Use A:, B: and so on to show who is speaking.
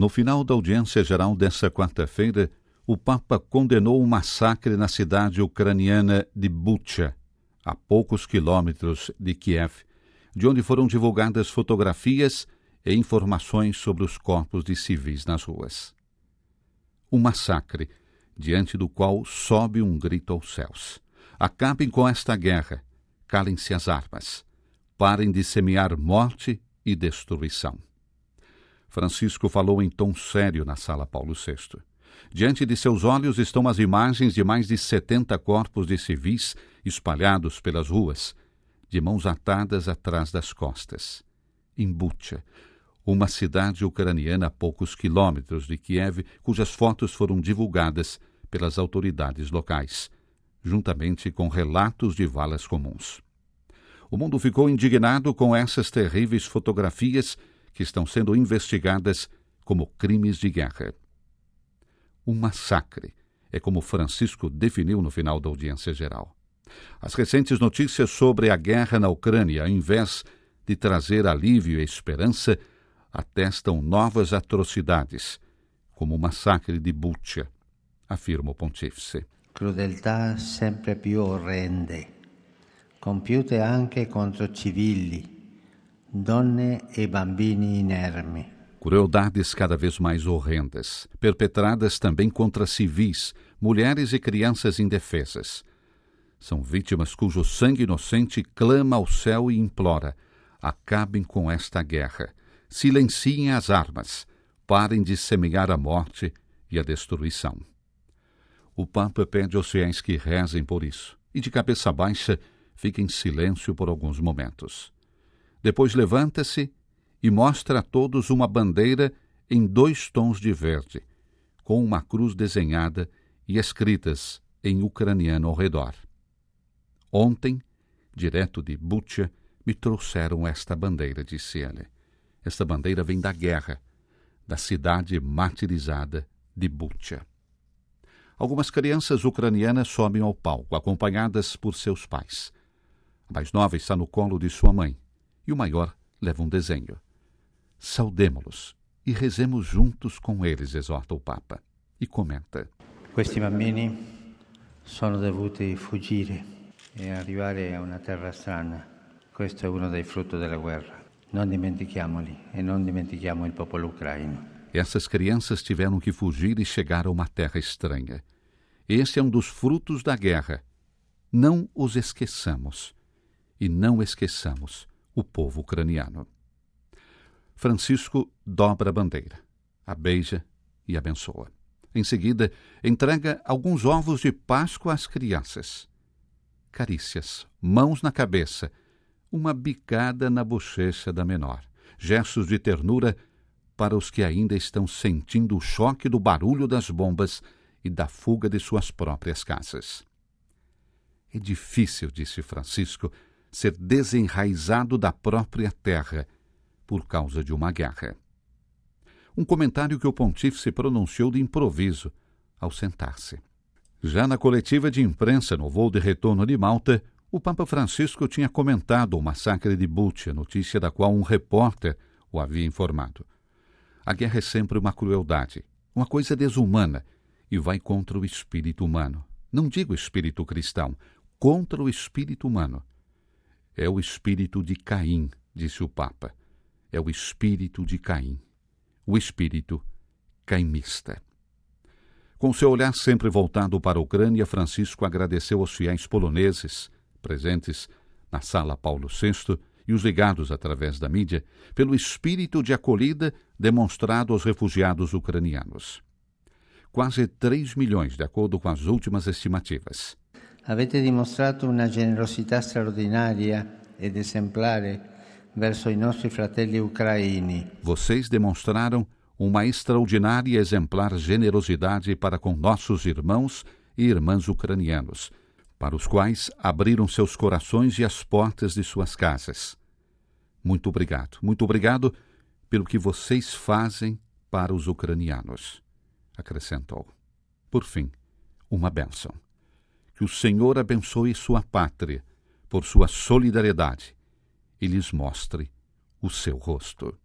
A: No final da audiência geral desta quarta-feira, o Papa condenou o massacre na cidade ucraniana de Bucha, a poucos quilômetros de Kiev, de onde foram divulgadas fotografias e informações sobre os corpos de civis nas ruas. O massacre, diante do qual sobe um grito aos céus. Acabem com esta guerra, calem-se as armas, parem de semear morte e destruição. Francisco falou em tom sério na sala Paulo VI. Diante de seus olhos estão as imagens de mais de 70 corpos de civis espalhados pelas ruas, de mãos atadas atrás das costas. Em Bucha, uma cidade ucraniana a poucos quilômetros de Kiev, cujas fotos foram divulgadas pelas autoridades locais, juntamente com relatos de valas comuns. O mundo ficou indignado com essas terríveis fotografias que estão sendo investigadas como crimes de guerra. Um massacre é como Francisco definiu no final da audiência geral. As recentes notícias sobre a guerra na Ucrânia, ao invés de trazer alívio e esperança, atestam novas atrocidades, como o massacre de Bucha, afirma o pontífice.
B: Crudeltà sempre più orrende, compiute anche contro civili, donne e bambini inermi.
A: Crueldades cada vez mais horrendas, perpetradas também contra civis, mulheres e crianças indefesas. São vítimas cujo sangue inocente clama ao céu e implora: acabem com esta guerra, silenciem as armas, parem de semear a morte e a destruição. O Papa pede aos fiéis que rezem por isso e, de cabeça baixa, fiquem em silêncio por alguns momentos. Depois levanta-se e mostra a todos uma bandeira em dois tons de verde, com uma cruz desenhada e escritas em ucraniano ao redor. Ontem, direto de Bucha, me trouxeram esta bandeira, disse ele. Esta bandeira vem da guerra, da cidade martirizada de Bucha. Algumas crianças ucranianas sobem ao palco, acompanhadas por seus pais. A mais nova está no colo de sua mãe e o maior leva um desenho. Saudemo-los e rezemos juntos com eles, exorta o Papa. E comenta:
B: Questi bambini sono dovuti fuggire e arrivare a una terra strana. Questo è uno dei frutti della guerra. Non dimentichiamoli e non dimentichiamo il popolo ucraino.
A: Essas crianças tiveram que fugir e chegar a uma terra estranha. Esse é um dos frutos da guerra. Não os esqueçamos. E não esqueçamos o povo ucraniano. Francisco dobra a bandeira, a beija e abençoa. Em seguida, entrega alguns ovos de Páscoa às crianças. Carícias, mãos na cabeça, uma bicada na bochecha da menor. Gestos de ternura para os que ainda estão sentindo o choque do barulho das bombas e da fuga de suas próprias casas. É difícil, disse Francisco, ser desenraizado da própria terra por causa de uma guerra. Um comentário que o pontífice pronunciou de improviso ao sentar-se. Já na coletiva de imprensa no voo de retorno de Malta, o Papa Francisco tinha comentado o massacre de Bucha, notícia da qual um repórter o havia informado. A guerra é sempre uma crueldade, uma coisa desumana, e vai contra o espírito humano. Não digo espírito cristão, contra o espírito humano. É o espírito de Caim, disse o Papa. É o espírito de Caim. O espírito caimista. Com seu olhar sempre voltado para a Ucrânia, Francisco agradeceu aos fiéis poloneses, presentes na sala Paulo VI, e os ligados através da mídia, pelo espírito de acolhida demonstrado aos refugiados ucranianos. Quase 3 milhões, de acordo com as últimas estimativas.
B: Avete dimostrato una generosità straordinaria ed esemplare verso i nostri fratelli ucraini.
A: Vocês demonstraram uma extraordinária e exemplar generosidade para com nossos irmãos e irmãs ucranianos, para os quais abriram seus corações e as portas de suas casas. Muito obrigado, muito obrigado pelo que vocês fazem para os ucranianos, acrescentou. Por fim, uma bênção. Que o Senhor abençoe sua pátria por sua solidariedade e lhes mostre o seu rosto.